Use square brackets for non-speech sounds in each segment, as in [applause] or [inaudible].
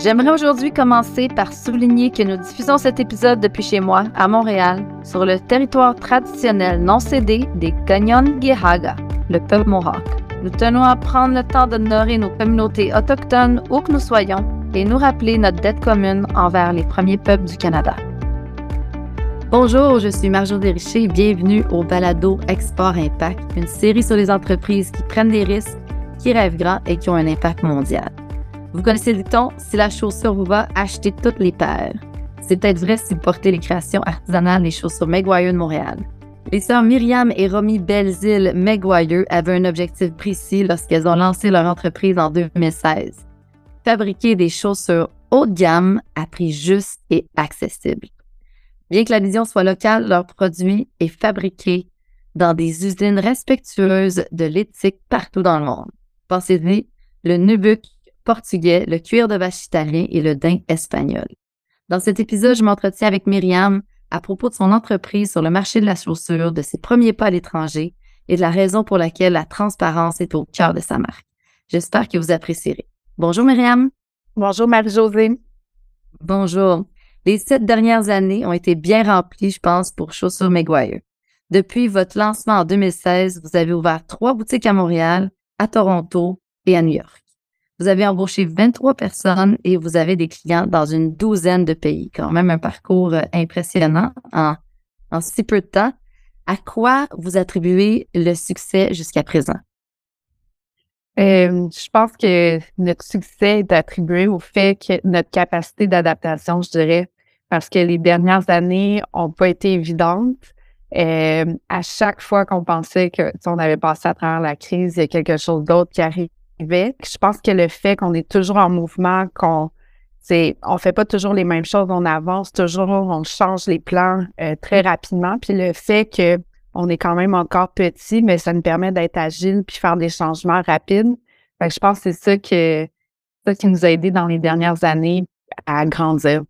J'aimerais aujourd'hui commencer par souligner que nous diffusons cet épisode depuis chez moi, à Montréal, sur le territoire traditionnel non cédé des Ganyan-Gehaga, le peuple Mohawk. Nous tenons à prendre le temps d'honorer nos communautés autochtones où que nous soyons et nous rappeler notre dette commune envers les premiers peuples du Canada. Bonjour, je suis Marjo Desricher et bienvenue au Balado Export Impact, une série sur les entreprises qui prennent des risques, qui rêvent grand et qui ont un impact mondial. Vous connaissez le ton, si la chaussure vous va, achetez toutes les paires. C'est peut-être vrai si vous portez les créations artisanales des chaussures Maguire de Montréal. Les sœurs Myriam et Romy Belzile Maguire avaient un objectif précis lorsqu'elles ont lancé leur entreprise en 2016. Fabriquer des chaussures haut de gamme à prix juste et accessible. Bien que la vision soit locale, leur produit est fabriqué dans des usines respectueuses de l'éthique partout dans le monde. Pensez-y, le nubuck portugais, le cuir de vache italien et le daim espagnol. Dans cet épisode, je m'entretiens avec Myriam à propos de son entreprise sur le marché de la chaussure, de ses premiers pas à l'étranger et de la raison pour laquelle la transparence est au cœur de sa marque. J'espère que vous apprécierez. Bonjour Myriam. Bonjour Marie-Josée. Bonjour. Les sept dernières années ont été bien remplies, je pense, pour Chaussures Maguire. Depuis votre lancement en 2016, vous avez ouvert trois boutiques à Montréal, à Toronto et à New York. Vous avez embauché 23 personnes et vous avez des clients dans une douzaine de pays. Quand même un parcours euh, impressionnant en, si peu de temps. À quoi vous attribuez le succès jusqu'à présent? Euh, je pense que notre succès est attribué au fait que notre capacité d'adaptation, je dirais, parce que les dernières années n'ont pas été évidentes. Euh, à chaque fois qu'on pensait que on avait passé à travers la crise, il y a quelque chose d'autre qui je pense que le fait qu'on est toujours en mouvement, qu'on c'est, on fait pas toujours les mêmes choses, on avance toujours, on change les plans euh, très rapidement. Puis le fait que on est quand même encore petit, mais ça nous permet d'être agile puis faire des changements rapides. Fait que je pense que c'est ça que ça qui nous a aidé dans les dernières années à grandir.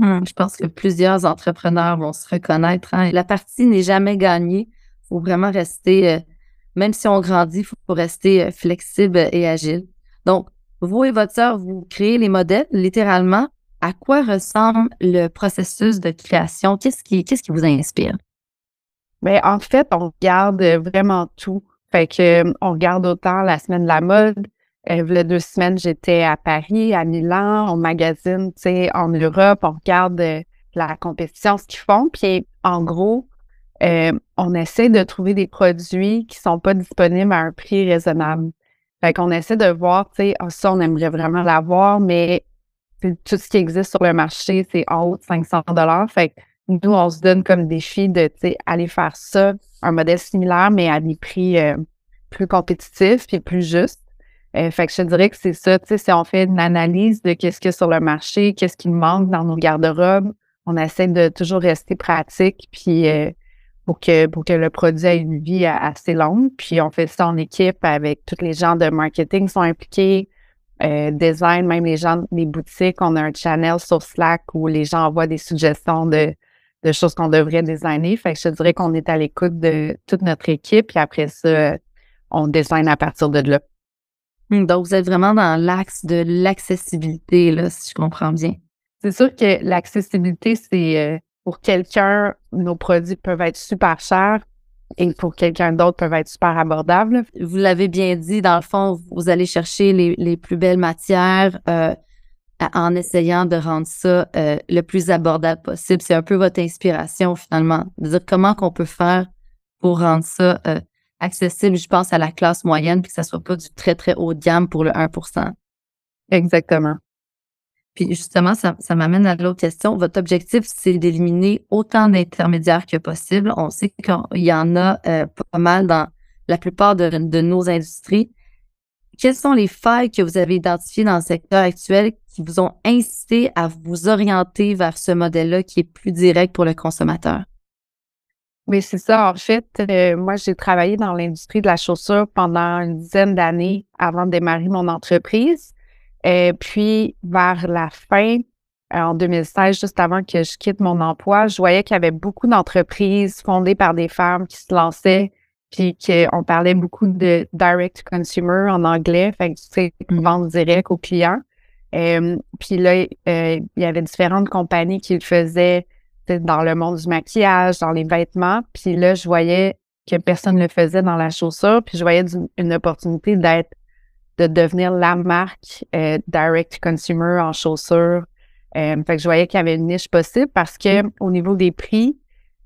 Hum, je pense que plusieurs entrepreneurs vont se reconnaître. Hein. La partie n'est jamais gagnée. Il faut vraiment rester euh, même si on grandit, il faut rester euh, flexible et agile. Donc, vous et votre sœur, vous créez les modèles littéralement. À quoi ressemble le processus de création? Qu'est-ce qui, vous inspire? Mais ben, en fait, on regarde vraiment tout. Fait que on regarde autant la semaine de la mode. Euh, a deux semaines, j'étais à Paris, à Milan, on magazine, tu sais, en Europe, on regarde euh, la compétition, ce qu'ils font. Puis en gros, euh, on essaie de trouver des produits qui sont pas disponibles à un prix raisonnable. Fait qu'on essaie de voir, tu sais, ah, ça, on aimerait vraiment l'avoir, mais tout ce qui existe sur le marché, c'est en haut de 500 dollars. Fait que nous, on se donne comme défi de, tu sais, aller faire ça, un modèle similaire, mais à des prix euh, plus compétitifs et plus justes. Euh, fait que je dirais que c'est ça, tu sais, si on fait une analyse de qu'est-ce qu'il y a sur le marché, qu'est-ce qui manque dans nos garde-robes, on essaie de toujours rester pratique, puis pour que, pour que le produit ait une vie assez longue. Puis on fait ça en équipe avec tous les gens de marketing qui sont impliqués, euh, design, même les gens des boutiques. On a un channel sur Slack où les gens envoient des suggestions de, de choses qu'on devrait designer. Fait que je dirais qu'on est à l'écoute de toute notre équipe. Puis après ça, on design à partir de là. Hmm, donc, vous êtes vraiment dans l'axe de l'accessibilité, là, si je comprends bien. C'est sûr que l'accessibilité, c'est euh, pour quelqu'un, nos produits peuvent être super chers et pour quelqu'un d'autre peuvent être super abordables. Vous l'avez bien dit, dans le fond, vous allez chercher les, plus belles matières euh, en essayant de rendre ça euh, le plus abordable possible. C'est un peu votre inspiration finalement, de dire comment qu'on peut faire pour rendre ça euh, accessible, je pense, à la classe moyenne, puis que ça soit pas du très, très haut de gamme pour le 1% Exactement. Puis justement, ça, m'amène à l'autre question. Votre objectif, c'est d'éliminer autant d'intermédiaires que possible. On sait qu'il y en a euh, pas mal dans la plupart de, nos industries. Quelles sont les failles que vous avez identifiées dans le secteur actuel qui vous ont incité à vous orienter vers ce modèle-là qui est plus direct pour le consommateur? Oui, c'est ça. En fait, euh, moi, j'ai travaillé dans l'industrie de la chaussure pendant une dizaine d'années avant de démarrer mon entreprise. Et puis, vers la fin, euh, en 2016, juste avant que je quitte mon emploi, je voyais qu'il y avait beaucoup d'entreprises fondées par des femmes qui se lançaient, puis qu'on parlait beaucoup de direct consumer en anglais, fait que tu sais, vendre direct aux clients. puis là, il y avait différentes compagnies qui le faisaient dans le monde du maquillage, dans les vêtements. Puis là, je voyais que personne ne le faisait dans la chaussure. Puis je voyais une opportunité d'être, de devenir la marque euh, direct consumer en chaussures. Euh, fait que je voyais qu'il y avait une niche possible parce que mm. au niveau des prix,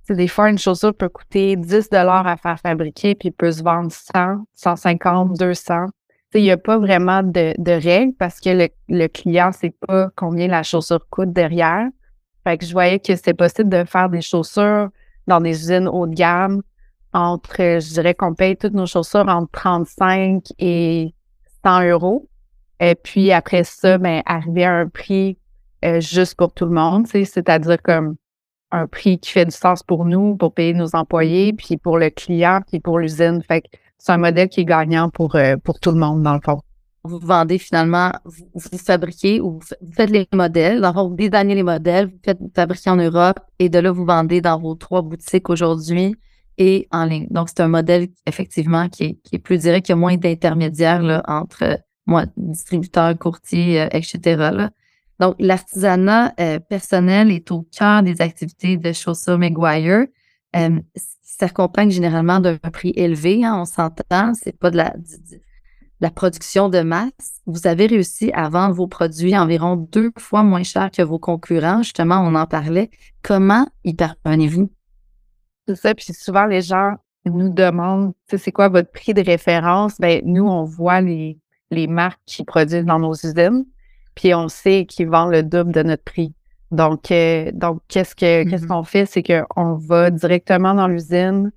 des fois, une chaussure peut coûter 10 dollars à faire fabriquer puis peut se vendre 100, 150, 200. Il n'y a pas vraiment de, de règles parce que le, le client ne sait pas combien la chaussure coûte derrière. Fait que je voyais que c'était possible de faire des chaussures dans des usines haut de gamme entre, je dirais qu'on paye toutes nos chaussures entre 35 et 100 euros. Et puis après ça, ben, arriver à un prix euh, juste pour tout le monde, c'est-à-dire comme un prix qui fait du sens pour nous, pour payer nos employés, puis pour le client, puis pour l'usine. Fait que c'est un modèle qui est gagnant pour, euh, pour tout le monde, dans le fond vous vendez finalement, vous, fabriquez ou vous faites les modèles. Dans vous designez les modèles, vous faites fabriquer en Europe et de là, vous vendez dans vos trois boutiques aujourd'hui et en ligne. Donc, c'est un modèle effectivement qui est, plus direct, qui a moins d'intermédiaires entre moi, distributeurs, courtiers, euh, etc. Donc, l'artisanat euh, personnel est au cœur des activités de Chaussures Maguire. Euh, ça s'accompagne généralement d'un prix élevé, hein, on s'entend. C'est pas de la, la production de masse, vous avez réussi à vendre vos produits environ deux fois moins cher que vos concurrents. Justement, on en parlait. Comment y parvenez-vous? C'est ça. Puis souvent, les gens nous demandent, c'est quoi votre prix de référence? Ben, nous, on voit les, les marques qui produisent dans nos usines, puis on sait qu'ils vendent le double de notre prix. Donc, euh, donc qu'est-ce que qu'est-ce mm-hmm. qu'on fait? C'est qu'on va directement dans l'usine,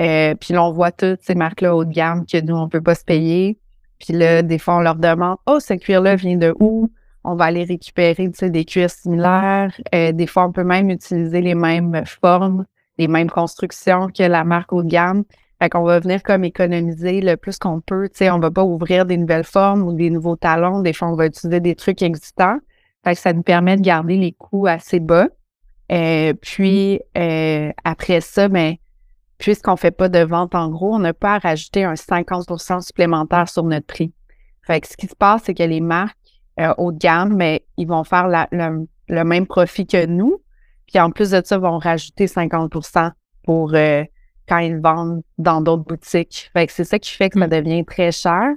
euh, puis là, on voit toutes ces marques-là haut de gamme que nous, on ne peut pas se payer. Puis là, des fois, on leur demande Oh, ce cuir-là vient de où? On va aller récupérer des cuirs similaires. Euh, des fois, on peut même utiliser les mêmes formes, les mêmes constructions que la marque haut de gamme. Fait qu'on va venir comme économiser le plus qu'on peut. Tu sais, on va pas ouvrir des nouvelles formes ou des nouveaux talons. Des fois, on va utiliser des trucs existants. Fait que ça nous permet de garder les coûts assez bas. Euh, puis euh, après ça, ben, puisqu'on fait pas de vente en gros, on n'a pas à rajouter un 50% supplémentaire sur notre prix. Fait que ce qui se passe, c'est que les marques euh, haut de gamme, mais ils vont faire le, même profit que nous. Puis en plus de ça, ils vont rajouter 50% pour euh, quand ils vendent dans d'autres boutiques. Fait que c'est ça qui fait que ça mm. devient très cher.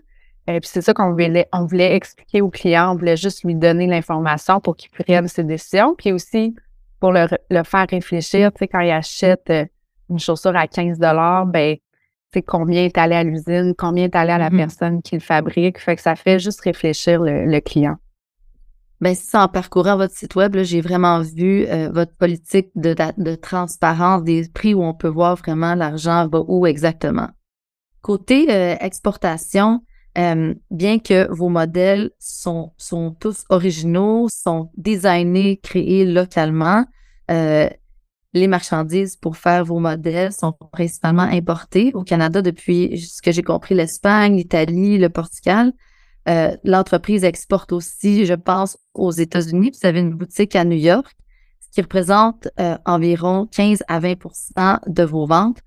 Et euh, puis c'est ça qu'on voulait, on voulait expliquer au client, on voulait juste lui donner l'information pour qu'il prenne ses décisions. Puis aussi pour le, faire réfléchir, tu sais, quand il achète une chaussure à 15 ben c'est combien est allé à l'usine, combien est allé à la mm-hmm. personne qui le fabrique. Fait que ça fait juste réfléchir le, client. Bien, ça, en parcourant votre site web, j'ai vraiment vu euh, votre politique de, de, transparence des prix où on peut voir vraiment l'argent va où exactement. Côté euh, exportation, euh, bien que vos modèles sont, sont tous originaux, sont designés, créés localement, les marchandises pour faire vos modèles sont principalement importées au Canada depuis, ce que j'ai compris, l'Espagne, l'Italie, le Portugal. Euh, l'entreprise exporte aussi, je pense, aux États-Unis. Vous avez une boutique à New York, ce qui représente euh, environ 15 à 20% de vos ventes.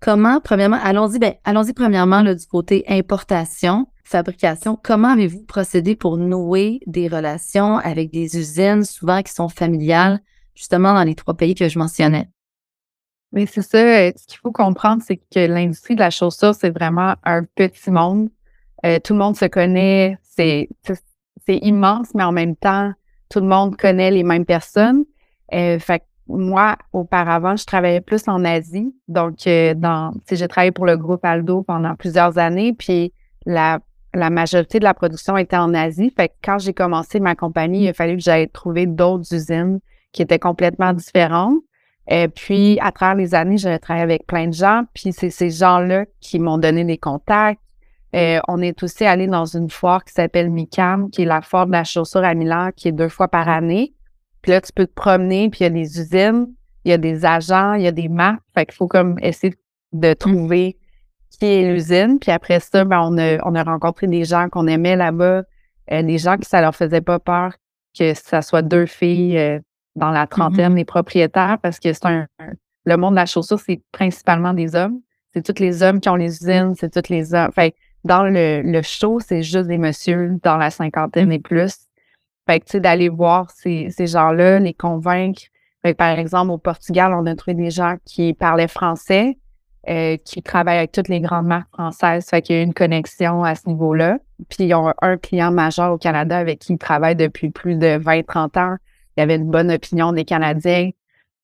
Comment, premièrement, allons-y, ben, allons-y premièrement du côté importation, fabrication. Comment avez-vous procédé pour nouer des relations avec des usines, souvent qui sont familiales, justement dans les trois pays que je mentionnais? Mais c'est ça, euh, ce qu'il faut comprendre, c'est que l'industrie de la chaussure, c'est vraiment un petit monde. Euh, tout le monde se connaît, c'est, immense, mais en même temps, tout le monde connaît les mêmes personnes. Euh, moi, auparavant, je travaillais plus en Asie. Donc, dans, j'ai travaillé pour le groupe Aldo pendant plusieurs années, puis la, majorité de la production était en Asie. Quand j'ai commencé ma compagnie, il a fallu que j'aille trouver d'autres usines qui étaient complètement différentes. Puis, à travers les années, j'ai travaillé avec plein de gens, puis c'est ces gens-là qui m'ont donné des contacts. Et on est aussi allé dans une foire qui s'appelle MICAM, qui est la foire de la chaussure à Milan, qui est deux fois par année. Puis là, tu peux te promener, puis il y a des usines, il y a des agents, il y a des marques. Fait qu'il faut comme essayer de trouver qui est l'usine. Puis après ça, ben, on, a, on a rencontré des gens qu'on aimait là-bas, euh, des gens qui ça leur faisait pas peur que ça soit deux filles euh, dans la trentaine, mm-hmm. les propriétaires, parce que c'est un, le monde de la chaussure, c'est principalement des hommes. C'est tous les hommes qui ont les usines, c'est tous les hommes. Fait dans le, show, c'est juste des messieurs dans la cinquantaine et plus. Fait que, tu sais, d'aller voir ces, ces gens-là, les convaincre. Fait que, par exemple, au Portugal, on a trouvé des gens qui parlaient français, euh, qui travaillent avec toutes les grandes marques françaises. Fait qu'il y a une connexion à ce niveau-là. Puis, ils ont un client majeur au Canada avec qui ils travaillent depuis plus de 20-30 ans. Il y avait une bonne opinion des Canadiens.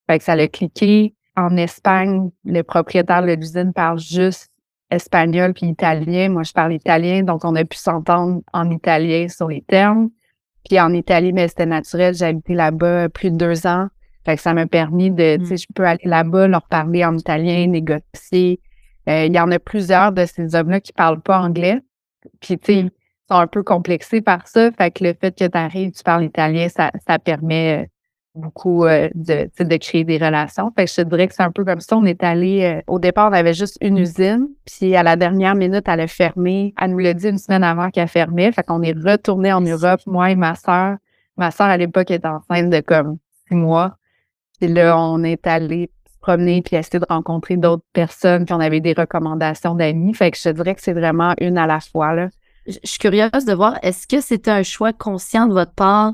Fait que ça l'a cliqué. En Espagne, le propriétaire de l'usine parle juste espagnol puis italien. Moi, je parle italien, donc on a pu s'entendre en italien sur les termes. Puis en Italie, mais c'était naturel. J'ai habité là-bas plus de deux ans. Fait que ça m'a permis de, tu sais, mm. je peux aller là-bas, leur parler en italien, négocier. Euh, il y en a plusieurs de ces hommes-là qui parlent pas anglais. Puis, tu sais, mm. sont un peu complexés par ça. Fait que le fait que tu arrives, tu parles italien, ça, ça permet euh, beaucoup euh, de, de créer des relations. Fait que je te dirais que c'est un peu comme ça. On est allé, euh, au départ, on avait juste une usine, puis à la dernière minute, elle a fermé. Elle nous l'a dit une semaine avant qu'elle fermait. Fait qu'on est retourné en Europe, moi et ma sœur. Ma sœur, à l'époque, était enceinte de comme six mois. Puis là, on est allé promener puis essayer de rencontrer d'autres personnes, puis on avait des recommandations d'amis. Fait que je te dirais que c'est vraiment une à la fois, là. Je suis curieuse de voir, est-ce que c'était un choix conscient de votre part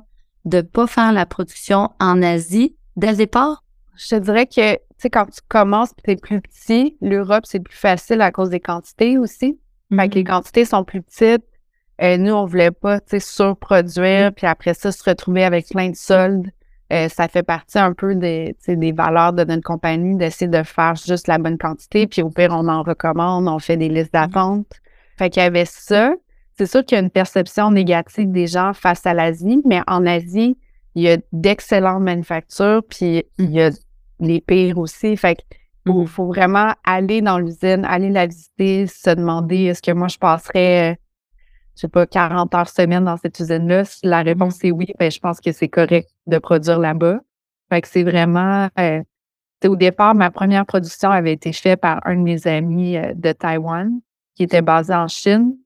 de pas faire la production en Asie dès le départ? Je te dirais que, tu sais, quand tu commences tu es plus petit, l'Europe, c'est plus facile à cause des quantités aussi. Fait que les mm-hmm. quantités sont plus petites. Euh, nous, on voulait pas, tu sais, surproduire, puis après ça, se retrouver avec plein de soldes. Euh, ça fait partie un peu des, des valeurs de notre compagnie d'essayer de faire juste la bonne quantité, puis au pire, on en recommande, on fait des listes d'attente. Fait qu'il y avait ça c'est sûr qu'il y a une perception négative des gens face à l'Asie, mais en Asie, il y a d'excellentes manufactures, puis il y a les pires aussi. Fait qu'il mm-hmm. faut, vraiment aller dans l'usine, aller la visiter, se demander est-ce que moi je passerais, je sais pas, 40 heures semaine dans cette usine-là? Si la réponse est oui, ben, je pense que c'est correct de produire là-bas. Fait que c'est vraiment. Euh, au départ, ma première production avait été faite par un de mes amis euh, de Taïwan qui était basé en Chine.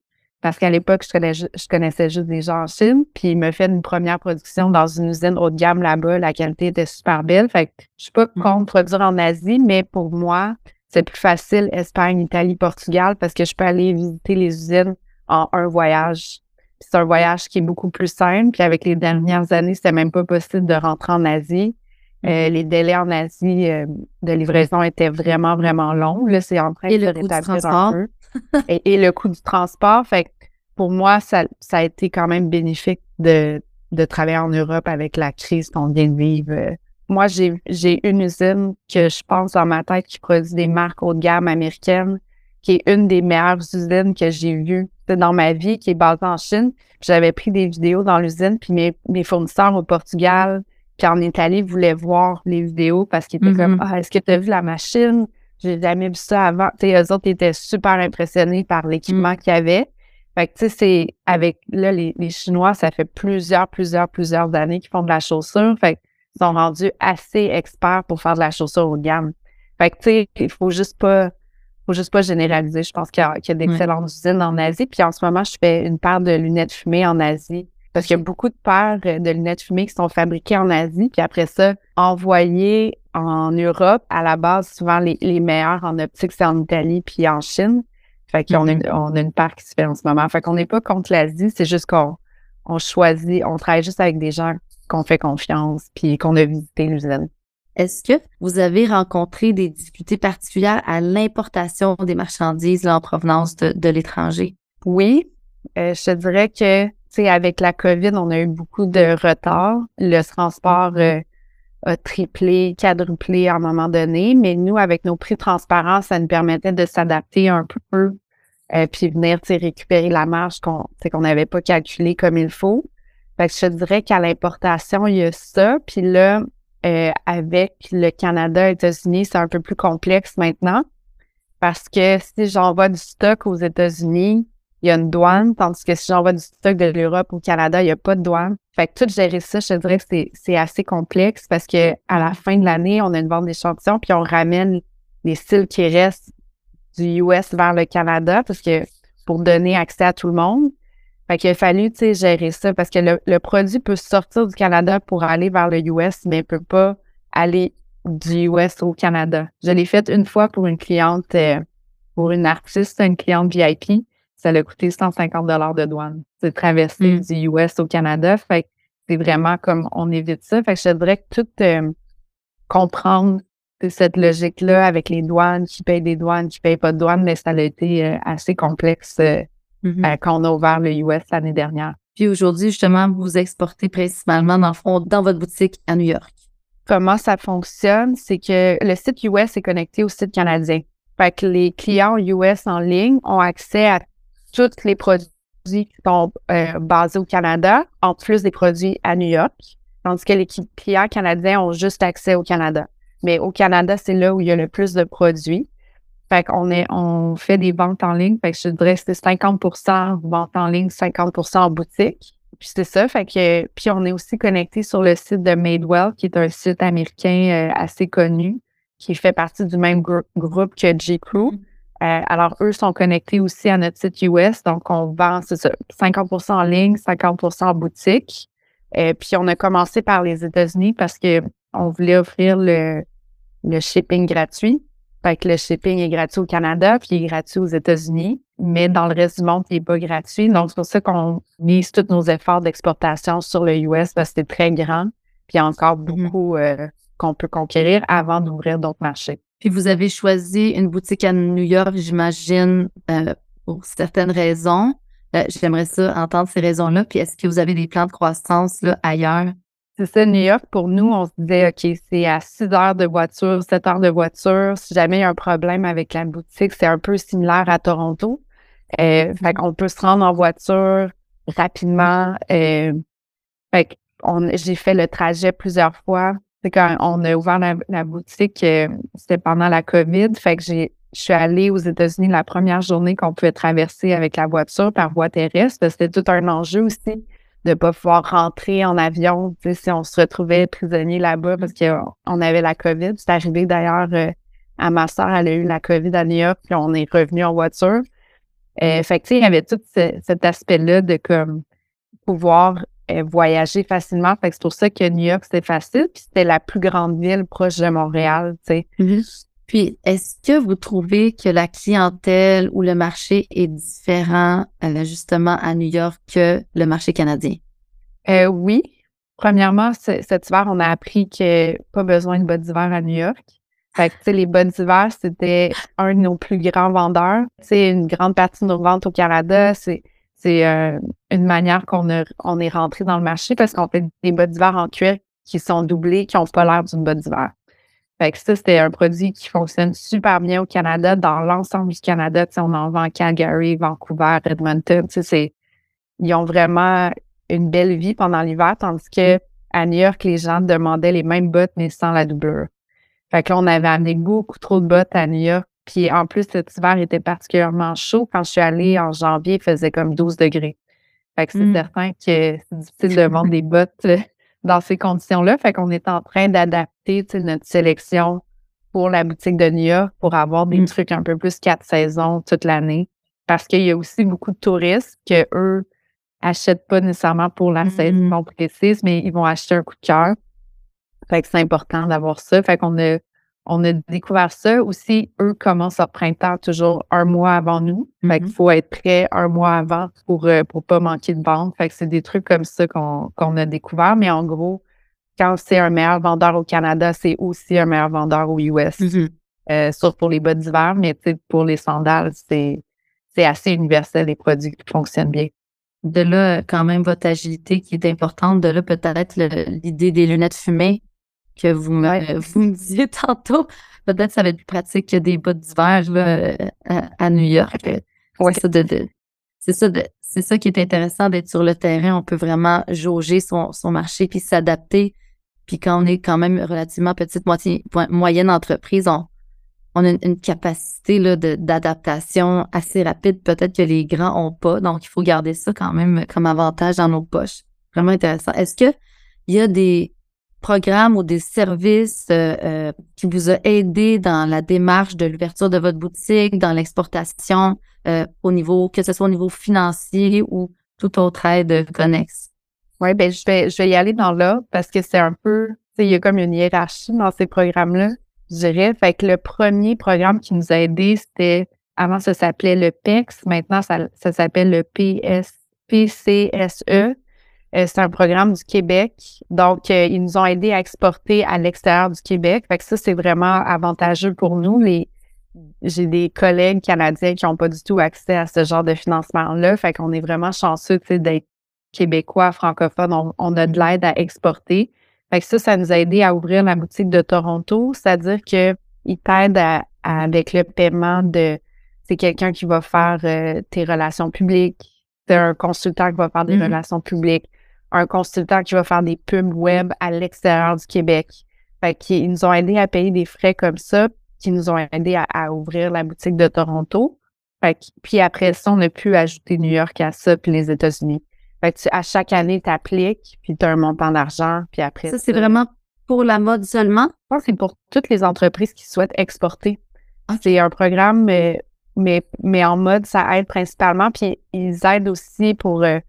Parce qu'à l'époque, je, connaissais juste des gens en Chine. Puis il me fait une première production dans une usine haut de gamme là-bas. La qualité était super belle. Fait que je suis pas mmh. contre produire en Asie, mais pour moi, c'est plus facile Espagne, Italie, Portugal parce que je peux aller visiter les usines en un voyage. C'est un voyage qui est beaucoup plus simple. Puis avec les dernières années, c'était même pas possible de rentrer en Asie. Euh, mmh. les délais en Asie euh, de livraison étaient vraiment, vraiment longs. Là, c'est en train de se rétablir un peu. et, le coût du transport. Fait pour moi, ça, ça, a été quand même bénéfique de, de travailler en Europe avec la crise qu'on vient de vivre. Moi, j'ai une usine que je pense dans ma tête qui produit des marques haut de gamme américaines, qui est une des meilleures usines que j'ai vues dans ma vie, qui est basée en Chine. J'avais pris des vidéos dans l'usine, puis mes, mes, fournisseurs au Portugal, puis en Italie voulaient voir les vidéos parce qu'ils étaient comme mm-hmm. Ah, est-ce que tu as vu la machine? J'ai jamais vu ça avant. Sais, eux autres étaient super impressionnés par l'équipement mm. qu'il y avait. Fait que, tu sais, c'est avec, là, les, Chinois, ça fait plusieurs, plusieurs, plusieurs années qu'ils font de la chaussure. Fait qu'ils sont rendus assez experts pour faire de la chaussure haut de gamme. Fait que, tu sais, il faut juste pas, faut juste pas généraliser. Je pense qu'il y a, d'excellentes usines en Asie. Puis en ce moment, je fais une paire de lunettes fumées en Asie. Parce qu'il y a beaucoup de paires de lunettes fumées qui sont fabriquées en Asie. Puis après ça, envoyées en Europe, à la base, souvent les, les meilleurs en optique, c'est en Italie puis en Chine. Fait qu'on a, mm-hmm. on a une part qui se fait en ce moment. Fait qu'on n'est pas contre l'Asie, c'est juste qu'on on choisit, on travaille juste avec des gens qu'on fait confiance puis qu'on a visité l'usine. Est-ce que vous avez rencontré des difficultés particulières à l'importation des marchandises en provenance de, de l'étranger? Oui, euh, je te dirais que, tu sais, avec la COVID, on a eu beaucoup de retard. Le transport mm-hmm. euh, a triplé, quadruplé à un moment donné, mais nous, avec nos prix transparents, ça nous permettait de s'adapter un peu, euh, puis venir récupérer la marge qu'on qu'on n'avait pas calculée comme il faut. Fait que je dirais qu'à l'importation, il y a ça. Puis là, euh, avec le Canada et les États-Unis, c'est un peu plus complexe maintenant. Parce que si j'envoie du stock aux États-Unis, il y a une douane, tandis que si j'envoie du stock de l'Europe au Canada, il n'y a pas de douane. Fait que tout gérer ça, je te dirais que c'est assez complexe parce que à la fin de l'année, on a une vente d'échantillons, puis on ramène les styles qui restent du US vers le Canada parce que pour donner accès à tout le monde. Fait qu'il a fallu, gérer ça parce que le, produit peut sortir du Canada pour aller vers le US, mais il peut pas aller du US au Canada. Je l'ai fait une fois pour une cliente, euh, pour une artiste, une cliente VIP ça a coûté 150 dollars de douane. C'est traverser mm. du US au Canada. Fait c'est vraiment comme on évite ça. Fait que je dirais que tout euh, comprendre cette logique-là avec les douanes, qui payent des douanes, qui payent pas de douanes, mais ça a été euh, assez complexe mm-hmm. quand on a ouvert le US l'année dernière. Puis aujourd'hui, justement, vous exportez principalement dans le fond dans votre boutique à New York. Comment ça fonctionne? C'est que le site US est connecté au site canadien. Fait que les clients US en ligne ont accès à tous les produits qui sont euh, basés au Canada, en plus des produits à New York, tandis que les clients canadiens ont juste accès au Canada. Mais au Canada, c'est là où il y a le plus de produits. Fait qu'on est, on fait des ventes en ligne. Fait que je dirais que c'est 50% vente en ligne, 50% en boutique. Puis c'est ça. Fait que, puis on est aussi connecté sur le site de Madewell, qui est un site américain euh, assez connu, qui fait partie du même groupe que J.Crew. Euh, alors, eux sont connectés aussi à notre site US. Donc, on vend, c'est ça, 50% en ligne, 50% en boutique. Euh, puis, on a commencé par les États-Unis parce qu'on voulait offrir le, le shipping gratuit. Fait que le shipping est gratuit au Canada, puis il est gratuit aux États-Unis, mais dans le reste du monde, il n'est pas gratuit. Donc, c'est pour ça qu'on mise tous nos efforts d'exportation sur le US parce que c'est très grand, puis il y a encore mm-hmm. beaucoup euh, qu'on peut conquérir avant d'ouvrir d'autres marchés. Puis vous avez choisi une boutique à New York, j'imagine, euh, pour certaines raisons. Euh, j'aimerais ça entendre ces raisons-là. Puis est-ce que vous avez des plans de croissance là, ailleurs? C'est ça, New York, pour nous, on se disait, OK, c'est à 6 heures de voiture, 7 heures de voiture. Si jamais il y a un problème avec la boutique, c'est un peu similaire à Toronto. Euh, fait qu'on peut se rendre en voiture rapidement. Euh, fait j'ai fait le trajet plusieurs fois. C'est quand on a ouvert la, boutique, euh, c'était pendant la COVID. Fait que j'ai, je suis allée aux États-Unis la première journée qu'on pouvait traverser avec la voiture par voie terrestre. C'était tout un enjeu aussi de ne pas pouvoir rentrer en avion si on se retrouvait prisonnier là-bas parce qu'on avait la COVID. C'est arrivé d'ailleurs euh, à ma soeur, elle a eu la COVID à New York, puis on est revenu en voiture. Euh, fait que, il y avait tout cet aspect-là de comme pouvoir euh, voyager facilement. Fait que c'est pour ça que New York, c'était facile. Puis c'était la plus grande ville proche de Montréal, tu sais. Mm-hmm. Puis, est-ce que vous trouvez que la clientèle ou le marché est différent, euh, justement, à New York que le marché canadien? Euh, oui. Premièrement, cet hiver, on a appris a pas besoin de bottes d'hiver à New York. Fait que, les bottes d'hiver, c'était un de nos plus grands vendeurs. C'est une grande partie de nos ventes au Canada. C'est euh, une manière qu'on on est rentré dans le marché parce qu'on fait des bottes d'hiver en cuir qui sont doublées, qui n'ont pas l'air d'une botte d'hiver. Fait que ça, c'était un produit qui fonctionne super bien au Canada, dans l'ensemble du Canada. On en vend à Calgary, Vancouver, Edmonton. Ils ont vraiment une belle vie pendant l'hiver, tandis que à New York, les gens demandaient les mêmes bottes, mais sans la doublure. Fait que là, on avait amené beaucoup trop de bottes à New York puis en plus, cet hiver était particulièrement chaud. Quand je suis allée en janvier, il faisait comme 12 degrés. Fait que c'est mmh. certain que c'est difficile de vendre des bottes euh, dans ces conditions-là. Fait qu'on est en train d'adapter notre sélection pour la boutique de New York pour avoir des mmh. trucs un peu plus quatre saisons toute l'année. Parce qu'il y a aussi beaucoup de touristes que eux achètent pas nécessairement pour la mmh. saison précise, mais ils vont acheter un coup de cœur. Fait que c'est important d'avoir ça. Fait qu'on a on a découvert ça aussi. Eux commencent leur printemps toujours un mois avant nous. Fait qu'il mm-hmm. faut être prêt un mois avant pour ne euh, pas manquer de vente. Fait que c'est des trucs comme ça qu'on a découvert. Mais en gros, quand c'est un meilleur vendeur au Canada, c'est aussi un meilleur vendeur aux US. Mm-hmm. Euh, sauf pour les bottes d'hiver, mais pour les sandales, c'est assez universel, les produits qui fonctionnent bien. De là, quand même, votre agilité qui est importante. De là, peut-être l'idée des lunettes fumées que vous me, vous me disiez tantôt. Peut-être que ça va être plus pratique que des bottes d'hiver euh, à, New York. Ouais. C'est ça, c'est ça, qui est intéressant d'être sur le terrain. On peut vraiment jauger son, son marché puis s'adapter. Puis quand on est quand même relativement petite moitié, moyenne entreprise, on, on a une, capacité là, d'adaptation assez rapide, peut-être que les grands n'ont pas. Donc, il faut garder ça quand même comme avantage dans nos poches. Vraiment intéressant. Est-ce qu'il y a des, programme ou des services euh, euh, qui vous a aidé dans la démarche de l'ouverture de votre boutique, dans l'exportation euh, au niveau, que ce soit au niveau financier ou tout autre aide connexe? Oui, ben je vais, je vais y aller dans là parce que c'est un peu, il y a comme une hiérarchie dans ces programmes-là, je dirais. Fait que le premier programme qui nous a aidé, c'était, avant ça s'appelait le PEX, maintenant ça, ça s'appelle le PS, PCSE. Euh, c'est un programme du Québec. Donc, euh, ils nous ont aidés à exporter à l'extérieur du Québec. Fait que ça, c'est vraiment avantageux pour nous. Les, j'ai des collègues canadiens qui n'ont pas du tout accès à ce genre de financement-là. Fait qu'on est vraiment chanceux d'être québécois, francophones. On, a de l'aide à exporter. Fait que ça, ça nous a aidé à ouvrir la boutique de Toronto. C'est-à-dire qu'ils t'aident avec le paiement de... C'est quelqu'un qui va faire euh, tes relations publiques. C'est un consultant qui va faire des mm-hmm. relations publiques un consultant qui va faire des pubs web à l'extérieur du Québec. Fait qu'ils nous ont aidés à payer des frais comme ça, qui nous ont aidés à, ouvrir la boutique de Toronto. Fait puis après ça, on a pu ajouter New York à ça, puis les États-Unis. Fait que à chaque année, tu appliques, puis tu as un montant d'argent, puis après ça. c'est vraiment pour la mode seulement? Je pense que c'est pour toutes les entreprises qui souhaitent exporter. C'est un programme, mais, mais, mais en mode, ça aide principalement, puis ils aident aussi pour... Euh,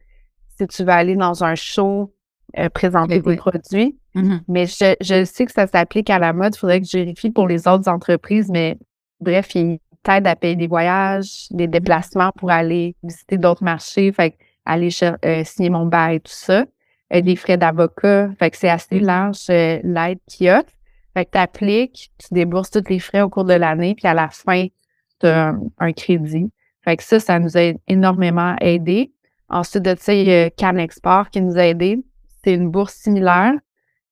si tu veux aller dans un show, euh, présenter tes produits. Mm-hmm. Mais je, sais que ça s'applique à la mode. Il faudrait que je vérifie pour les autres entreprises. Mais bref, ils t'aident à payer des voyages, des déplacements pour aller visiter d'autres marchés. Fait aller euh, signer mon bail, tout ça. Euh, des frais d'avocat. Fait que c'est assez mm-hmm. large l'aide qu'il y a. Fait que tu appliques, tu débourses tous les frais au cours de l'année, puis à la fin, tu as un, crédit. Fait que ça, ça nous a énormément aidé. Ensuite de ça, il y a Canexport qui nous a aidés. C'est une bourse similaire.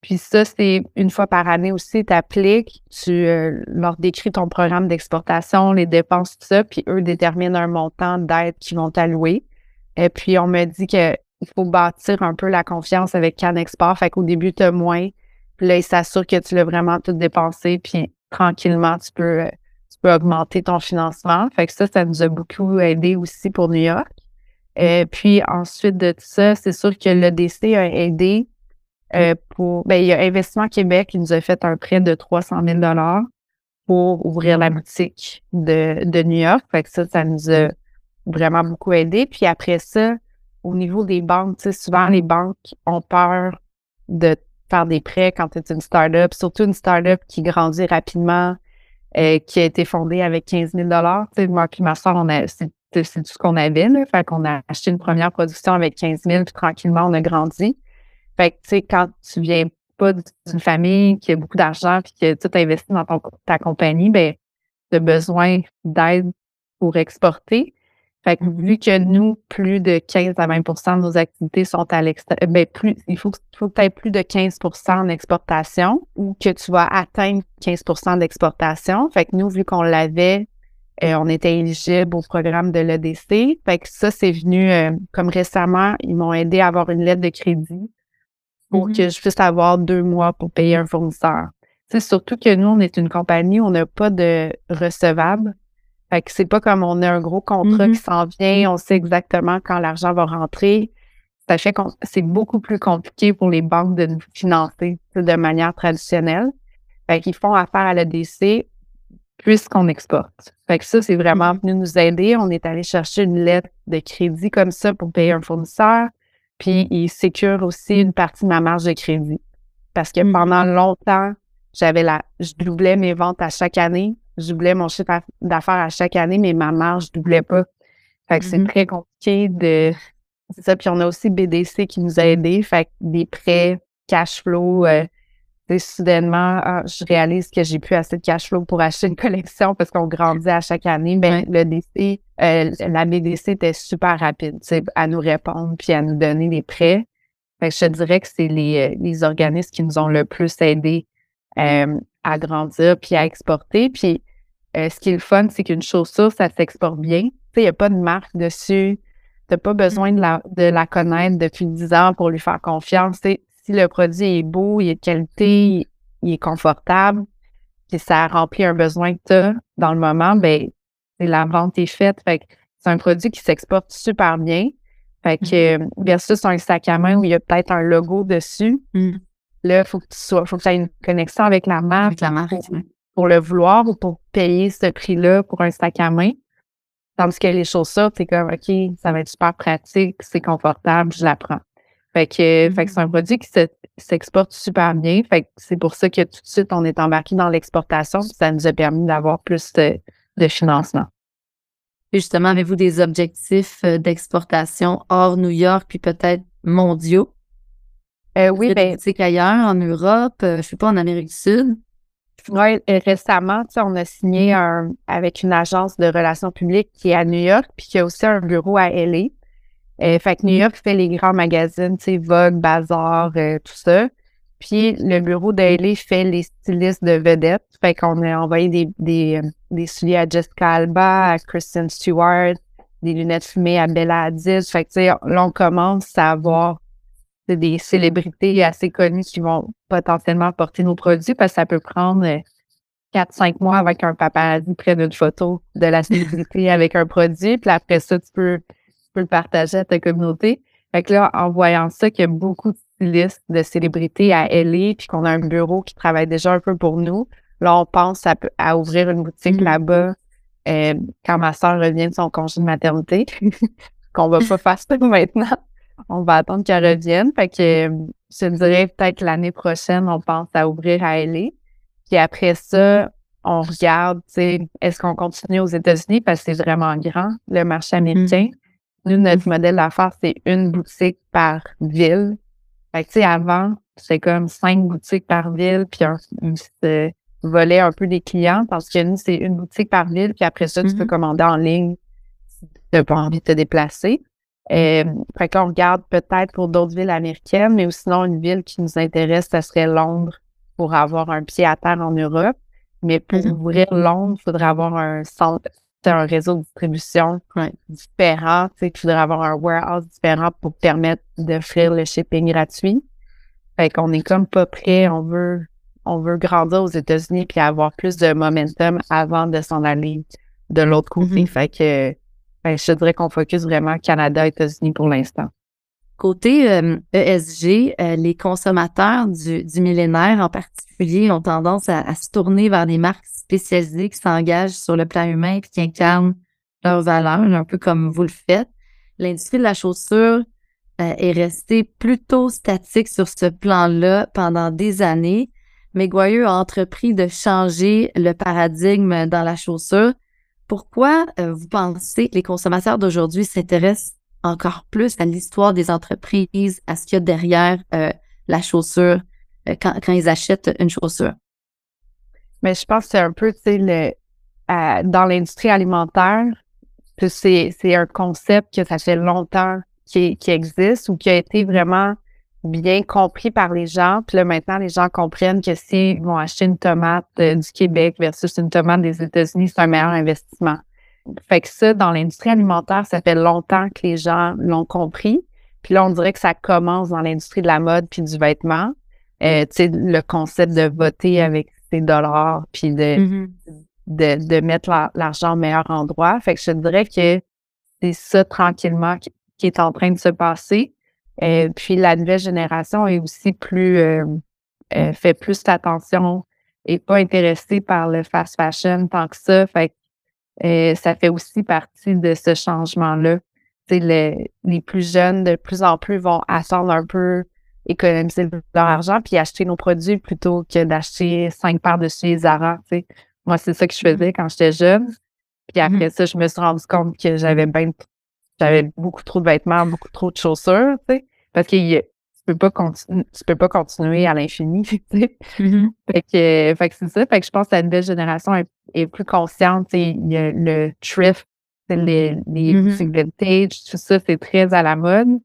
Puis ça, c'est une fois par année aussi, tu appliques, tu euh, leur décris ton programme d'exportation, les dépenses, tout ça, puis eux déterminent un montant d'aide qu'ils vont t'allouer. Et puis, on me dit qu'il faut bâtir un peu la confiance avec Canexport. Fait qu'au début, tu as moins. Puis là, ils s'assurent que tu l'as vraiment tout dépensé. Puis tranquillement, tu peux, euh, tu peux augmenter ton financement. Fait que ça, ça nous a beaucoup aidé aussi pour New York. Euh, puis ensuite de ça, c'est sûr que l'EDC a aidé euh, pour. Ben, il y a Investissement Québec qui nous a fait un prêt de 300 000 pour ouvrir la boutique de, de New York. Fait que ça, ça nous a vraiment beaucoup aidé. Puis après ça, au niveau des banques, tu sais, souvent les banques ont peur de faire des prêts quand tu es une startup, surtout une startup qui grandit rapidement, euh, qui a été fondée avec 15 000 Tu sais, moi et ma soeur, on a, c'est tout ce qu'on avait. Là. Fait qu'on a acheté une première production avec 15 000, puis tranquillement, on a grandi. Fait que, tu sais, quand tu viens pas d'une famille qui a beaucoup d'argent puis que tu investi dans ta compagnie, ben, tu as besoin d'aide pour exporter. Fait que vu que nous, plus de 15 à 20% de nos activités sont à l'extérieur, ben plus, il faut, faut que tu aies plus de 15 en exportation ou que tu vas atteindre 15% d'exportation. Fait que nous, vu qu'on l'avait, euh, on était éligible au programme de l'EDC. Fait que ça, c'est venu euh, comme récemment, ils m'ont aidé à avoir une lettre de crédit pour mm-hmm. que je puisse avoir deux mois pour payer un fournisseur. C'est surtout que nous, on est une compagnie, on n'a pas de recevable. Fait que c'est pas comme on a un gros contrat qui mm-hmm. s'en vient, on sait exactement quand l'argent va rentrer. Ça fait que c'est beaucoup plus compliqué pour les banques de nous financer de manière traditionnelle. Fait qu'ils font affaire à l'EDC puisqu'on exporte. Fait que ça, c'est vraiment mm-hmm. venu nous aider. On est allé chercher une lettre de crédit comme ça pour payer un fournisseur. Puis, il sécure aussi une partie de ma marge de crédit. Parce que mm-hmm. pendant longtemps, j'avais la, je doublais mes ventes à chaque année. Je doublais mon chiffre d'affaires à chaque année, mais ma marge ne doublait pas. Fait que c'est mm-hmm. très compliqué de, c'est ça. Puis, on a aussi BDC qui nous a aidés. Fait que des prêts, cash flow, euh, soudainement, ah, je réalise que j'ai plus assez de cash flow pour acheter une collection parce qu'on grandit à chaque année. Ben, le DC, euh, la BDC était super rapide à nous répondre puis à nous donner des prêts. Fait je dirais que c'est les, euh, les organismes qui nous ont le plus aidé euh, à grandir puis à exporter. Puis ce qui est le fun, c'est qu'une chaussure, ça s'exporte bien. Il n'y a pas de marque dessus. Tu n'as pas besoin de la, de la connaître depuis 10 ans pour lui faire confiance si le produit est beau, il est de qualité, il est confortable, puis ça remplit un besoin que tu as dans le moment, ben la vente est faite. Fait que c'est un produit qui s'exporte super bien. Fait que mm-hmm. versus un sac à main où il y a peut-être un logo dessus. Mm. Là, il faut que tu sois, faut que tu aies une connexion avec la marque, la marque pour, le vouloir ou pour payer ce prix-là pour un sac à main. Tandis que les chaussures, c'est comme OK, ça va être super pratique, c'est confortable, je la prends. Fait que, fait que c'est un mmh. produit qui s'exporte super bien. Fait que c'est pour ça que tout de suite, on est embarqué dans l'exportation. Ça nous a permis d'avoir plus de, financement. Et justement, avez-vous des objectifs euh, d'exportation hors New York, puis peut-être mondiaux? Euh, oui, ben, c'est qu'ailleurs, en Europe, je sais pas, en Amérique du Sud? Oui, récemment, on a signé un, avec une agence de relations publiques qui est à New York, puis qui a aussi un bureau à LA. Euh, fait que New York fait les grands magazines, tu sais, Vogue, Bazaar, euh, tout ça. Puis le bureau d'LA fait les stylistes de vedettes. Fait qu'on a envoyé des, des, euh, des, souliers à Jessica Alba, à Kristen Stewart, des lunettes fumées à Bella Hadid. Fait que, tu sais, là, on commence à avoir des célébrités assez connues qui vont potentiellement porter nos produits parce que ça peut prendre 4-5 mois avec un paparazzi près d'une photo de la célébrité avec un produit. Puis après ça, tu peux, peux le partager à ta communauté. Fait que là, en voyant ça, qu'il y a beaucoup de stylistes de célébrités à LA, puis qu'on a un bureau qui travaille déjà un peu pour nous, là, on pense à, ouvrir une boutique mm-hmm. là-bas euh, quand ma soeur revient de son congé de maternité, [laughs] qu'on va pas [laughs] faire ça maintenant on va attendre qu'elle revienne. Fait que je dirais peut-être l'année prochaine, on pense à ouvrir à LA. Puis après ça, on regarde, tu sais, est-ce qu'on continue aux États-Unis parce que c'est vraiment grand, le marché américain. Nous, notre modèle d'affaires, c'est une boutique par ville. Fait que, tu sais, avant, c'est comme cinq boutiques par ville, puis on, se volait un peu des clients parce que nous, c'est une boutique par ville, puis après ça, tu peux mm-hmm. commander en ligne si tu n'as pas envie de te déplacer. Euh, fait qu'on regarde peut-être pour d'autres villes américaines, mais sinon, une ville qui nous intéresse, ce serait Londres pour avoir un pied à terre en Europe. Mais pour mm-hmm. ouvrir Londres, il faudrait avoir un centre, un réseau de distribution différent. Il faudrait avoir un warehouse différent pour permettre d'offrir le shipping gratuit. Fait qu'on est comme pas prêt. On veut, on veut grandir aux États-Unis puis avoir plus de momentum avant de s'en aller de l'autre côté. Mm-hmm. Fait que ben, je dirais qu'on focus vraiment Canada, États-Unis pour l'instant. Côté ESG, euh, e euh, les consommateurs du, millénaire en particulier ont tendance à, se tourner vers des marques spécialisées qui s'engagent sur le plan humain et qui incarnent leurs valeurs, un peu comme vous le faites. L'industrie de la chaussure euh, est restée plutôt statique sur ce plan-là pendant des années, mais Goyeux a entrepris de changer le paradigme dans la chaussure pourquoi vous pensez que les consommateurs d'aujourd'hui s'intéressent encore plus à l'histoire des entreprises, à ce qu'il y a derrière euh, la chaussure euh, quand, ils achètent une chaussure? Mais je pense que c'est un peu, tu sais, dans l'industrie alimentaire, c'est, c'est un concept que ça fait longtemps qui, qui existe ou qui a été vraiment bien compris par les gens. Puis là, maintenant, les gens comprennent que s'ils vont acheter une tomate euh, du Québec versus une tomate des États-Unis, c'est un meilleur investissement. Fait que ça, dans l'industrie alimentaire, ça fait longtemps que les gens l'ont compris. Puis là, on dirait que ça commence dans l'industrie de la mode puis du vêtement. Euh, tu sais, le concept de voter avec ses dollars puis de, mm-hmm. de, de, mettre l'argent au meilleur endroit. Fait que je dirais que c'est ça tranquillement qui est en train de se passer. Euh, puis la nouvelle génération est aussi plus euh, fait plus d'attention et pas intéressée par le fast fashion tant que ça. Fait ça fait aussi partie de ce changement-là. Les, les plus jeunes, de plus en plus, vont attendre un peu économiser leur argent puis acheter nos produits plutôt que d'acheter cinq paires de chez Zara. Moi, c'est ça que je faisais mm-hmm. quand j'étais jeune. Puis après mm-hmm. ça, je me suis rendu compte que j'avais bien j'avais beaucoup trop de vêtements, beaucoup trop de chaussures, tu sais, parce tu peux pas continuer, tu peux pas continuer à l'infini, [laughs] tu sais. Mm-hmm. Fait que, fait que c'est ça. Fait que je pense que la nouvelle génération est, plus consciente, il y a le thrift, les, les mm-hmm. vintage, tout ça, c'est très à la mode.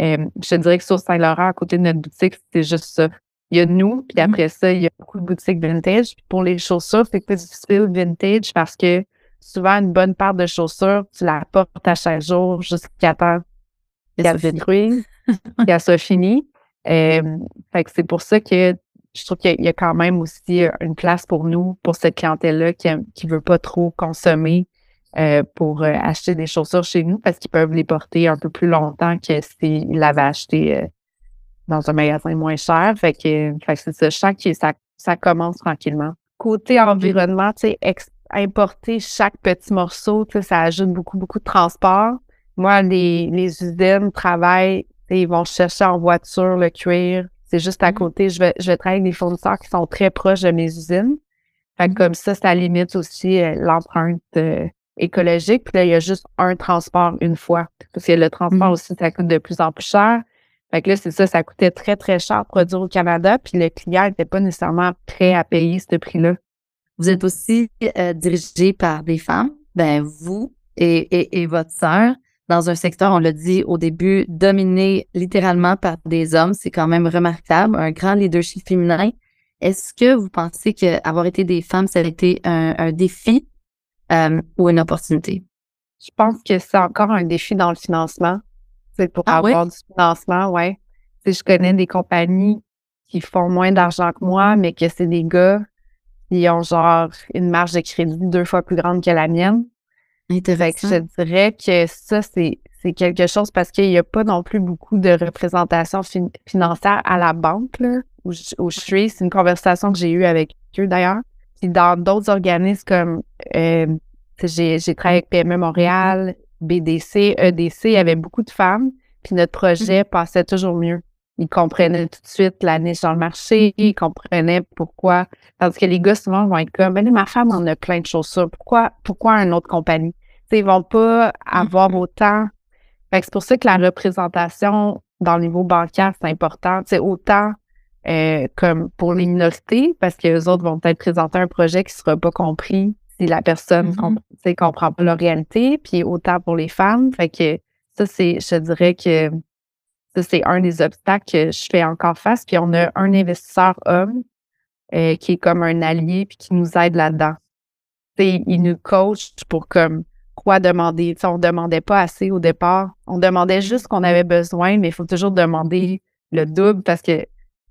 Euh, je te dirais que sur Saint-Laurent, à côté de notre boutique, c'est juste ça. Il y a nous, puis mm-hmm. après ça, il y a beaucoup de boutiques vintage. Puis pour les chaussures, c'est plus difficile vintage parce que souvent une bonne paire de chaussures, tu la portes à chaque jour jusqu'à temps qu'elle se détruise, qu'elle soit finie. Euh, fait que c'est pour ça que je trouve qu'il y, a quand même aussi une place pour nous, pour cette clientèle-là qui ne veut pas trop consommer euh, pour euh, acheter des chaussures chez nous parce qu'ils peuvent les porter un peu plus longtemps que s'ils l'avaient acheté dans un magasin moins cher. Fait que, fait que c'est ça. Je sens que ça, ça commence tranquillement. Côté environnement, tu sais, importer chaque petit morceau, ça ajoute beaucoup, beaucoup de transport. Moi, les, les usines travaillent, ils vont chercher en voiture le cuir. C'est juste à mm-hmm. côté. Je vais, je vais travailler avec des fournisseurs qui sont très proches de mes usines. Fait mm-hmm. comme ça, ça limite aussi euh, l'empreinte euh, écologique. Puis là, il y a juste un transport une fois. Parce que le transport mm-hmm. aussi, ça coûte de plus en plus cher. Fait que là, c'est ça, ça coûtait très, très cher de produire au Canada, puis le client n'était pas nécessairement prêt à payer ce prix-là. Vous êtes aussi euh, dirigé par des femmes, ben vous et, et, votre sœur, dans un secteur, on l'a dit au début, dominé littéralement par des hommes, c'est quand même remarquable, un grand leadership féminin. Est-ce que vous pensez qu'avoir été des femmes, ça a été un, défi euh, ou une opportunité? Je pense que c'est encore un défi dans le financement. C'est pour ah avoir du financement, ouais. je connais des compagnies qui font moins d'argent que moi, mais que c'est des gars qui ont genre une marge de crédit deux fois plus grande que la mienne. Intéressant. je dirais que ça, c'est, quelque chose parce qu'il n'y a pas non plus beaucoup de représentation financière à la banque, là, où, je, suis. C'est une conversation que j'ai eue avec eux d'ailleurs. Puis dans d'autres organismes comme euh, j'ai, travaillé avec PME Montréal, BDC, EDC, il y avait beaucoup de femmes, puis notre projet mm-hmm. passait toujours mieux. Ils comprenaient tout de suite la niche dans le marché, ils comprenaient pourquoi. Tandis que les gars, souvent, vont être comme, ben, ma femme en a plein de chaussures. Pourquoi, pourquoi une autre compagnie? Ils vont pas avoir mm-hmm. autant. c'est pour ça que la représentation dans le niveau bancaire, c'est important. C'est autant euh, comme pour les minorités, parce que les autres vont peut-être présenter un projet qui ne sera pas compris si la personne ne mm-hmm. comprend pas la réalité, puis autant pour les femmes. Fait que ça, c'est, je dirais que ça, c'est un des obstacles que je fais encore face. Puis on a un investisseur homme euh, qui est comme un allié puis qui nous aide là-dedans. il nous coach pour comme quoi demander. T'sais, on ne demandait pas assez au départ. On demandait juste ce qu'on avait besoin, mais il faut toujours demander le double parce que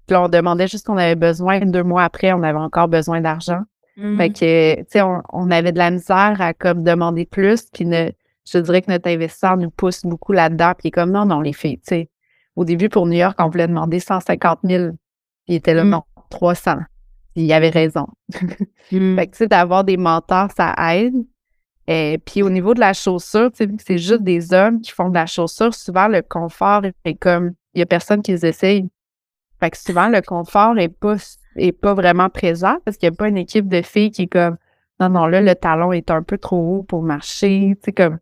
là, on demandait juste ce qu'on avait besoin. Deux mois après, on avait encore besoin d'argent. Mmh. Fait que, tu sais, on, on, avait de la misère à comme demander plus. Puis je dirais que notre investisseur nous pousse beaucoup là-dedans. Puis il est comme, non, non, les filles, tu sais, au début, pour New York, on voulait demander 150 000. Il était là, mm. non, 300. Puis il avait raison. [laughs] Mm. Fait que, tu sais, d'avoir des mentors, ça aide. Et puis au niveau de la chaussure, c'est juste des hommes qui font de la chaussure, souvent le confort est comme, il y a personne qui les essaye. Fait que souvent, le confort est pas, est pas vraiment présent parce qu'il n'y a pas une équipe de filles qui est comme, non, non, là, le talon est un peu trop haut pour marcher. Comme,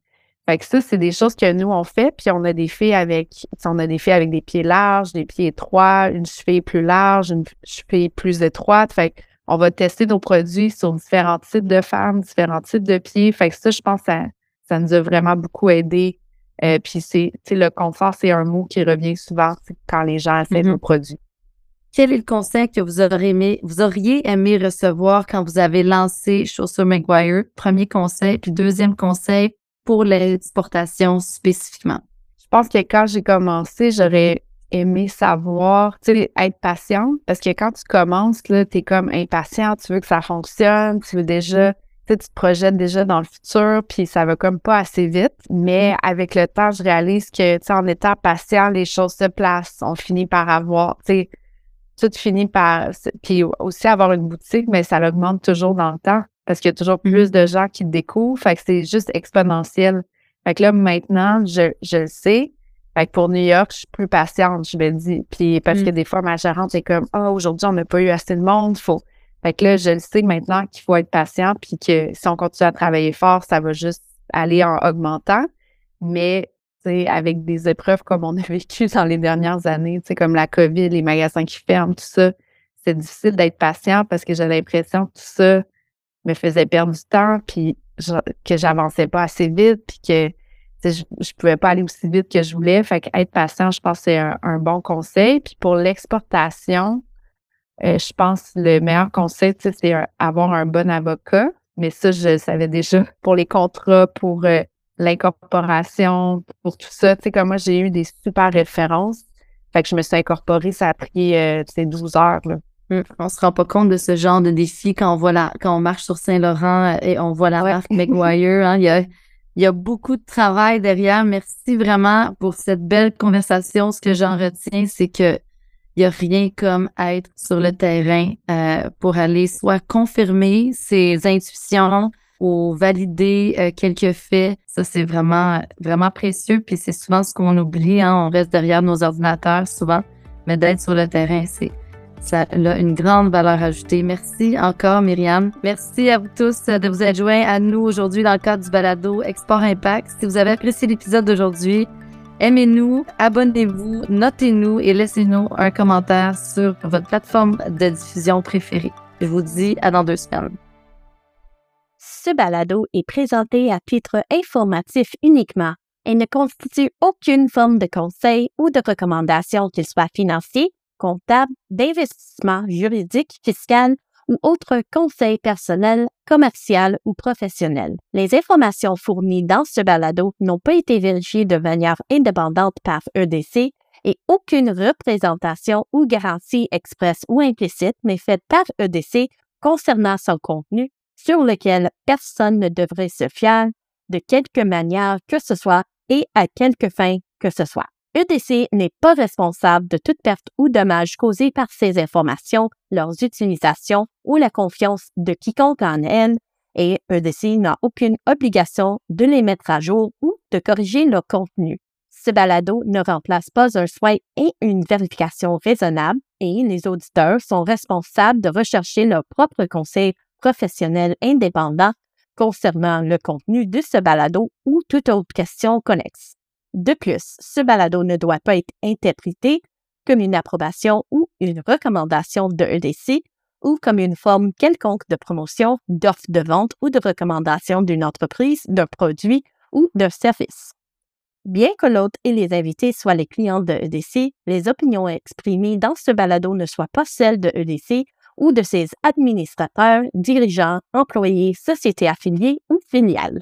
fait que ça, c'est des choses que nous, on fait. Puis on a des filles avec, on a des filles avec des pieds larges, des pieds étroits, une cheville plus large, une cheville plus étroite. Fait on va tester nos produits sur différents types de femmes, différents types de pieds. Fait que ça, je pense que ça, ça nous a vraiment beaucoup aidé. Euh, puis c'est, le confort, c'est un mot qui revient souvent quand les gens essaient mm-hmm. nos produits. Quel est le conseil que vous auriez aimé, vous auriez aimé recevoir quand vous avez lancé Chaussure McGuire? Premier conseil. Puis deuxième conseil, pour l'exportation spécifiquement? Je pense que quand j'ai commencé, j'aurais aimé savoir, tu sais, être patiente, parce que quand tu commences, là, tu es comme impatient, tu veux que ça fonctionne, tu veux déjà, tu te projettes déjà dans le futur, puis ça va comme pas assez vite. Mais mm. avec le temps, je réalise que, tu sais, en étant patient, les choses se placent. On finit par avoir, tu sais, tout finit par, puis aussi avoir une boutique, mais ça augmente toujours dans le temps parce qu'il y a toujours mmh. plus de gens qui découvrent. Fait que c'est juste exponentiel. Fait que là, maintenant, je, je le sais. Fait que pour New York, je suis plus patiente, je me dis. Puis parce que mmh. des fois, ma gérante est comme Ah, aujourd'hui, on n'a pas eu assez de monde. Faut. Fait que là, je le sais maintenant qu'il faut être patient, puis que si on continue à travailler fort, ça va juste aller en augmentant. Mais avec des épreuves comme on a [laughs] vécu dans les dernières années, comme la COVID, les magasins qui ferment, tout ça, c'est difficile d'être patient parce que j'ai l'impression que tout ça me faisait perdre du temps, puis que j'avançais pas assez vite, puis que je, je pouvais pas aller aussi vite que je voulais. Fait que être patient, je pense que c'est un, bon conseil. Puis pour l'exportation, euh, je pense que le meilleur conseil, c'est avoir un bon avocat. Mais ça, je le savais déjà. [laughs] Pour les contrats, pour euh, l'incorporation, pour tout ça, tu sais, comme moi, j'ai eu des super références. Fait que je me suis incorporée, ça a pris, euh, 12 heures, là. On On se rend pas compte de ce genre de défi quand on voit la, quand on marche sur Saint-Laurent euh, et on voit la marque [laughs] McGuire. Hein. il, y a, il y a beaucoup de travail derrière. Merci vraiment pour cette belle conversation. Ce que j'en retiens, c'est que il y a rien comme être sur le terrain euh, pour aller soit confirmer ses intuitions ou valider euh, quelques faits. Ça, c'est vraiment, vraiment précieux. Puis c'est souvent ce qu'on oublie. Hein. On reste derrière nos ordinateurs souvent. Mais d'être sur le terrain, c'est ça a une grande valeur ajoutée. Merci encore, Myriam. Merci à vous tous de vous être joints à nous aujourd'hui dans le cadre du balado Export Impact. Si vous avez apprécié l'épisode d'aujourd'hui, Aimez-nous, abonnez-vous, notez-nous et laissez-nous un commentaire sur votre plateforme de diffusion préférée. Je vous dis à dans deux semaines. Ce balado est présenté à titre informatif uniquement et ne constitue aucune forme de conseil ou de recommandation qu'il soit financier, comptable, d'investissement juridique, fiscal ou autre conseil personnel, commercial ou professionnel. Les informations fournies dans ce balado n'ont pas été vérifiées de manière indépendante par EDC et aucune représentation ou garantie expresse ou implicite n'est faite par EDC concernant son contenu sur lequel personne ne devrait se fier de quelque manière que ce soit et à quelque fin que ce soit. EDC n'est pas responsable de toute perte ou dommage causé par ces informations, leurs utilisations ou la confiance de quiconque en elles, et EDC n'a aucune obligation de les mettre à jour ou de corriger leur contenu. Ce balado ne remplace pas un soin et une vérification raisonnable et les auditeurs sont responsables de rechercher leur propre conseil professionnel indépendant concernant le contenu de ce balado ou toute autre question connexe. De plus, ce balado ne doit pas être interprété comme une approbation ou une recommandation de EDC ou comme une forme quelconque de promotion, d'offre de vente ou de recommandation d'une entreprise, d'un produit ou d'un service. Bien que l'hôte et les invités soient les clients de EDC, les opinions exprimées dans ce balado ne soient pas celles de EDC ou de ses administrateurs, dirigeants, employés, sociétés affiliées ou filiales.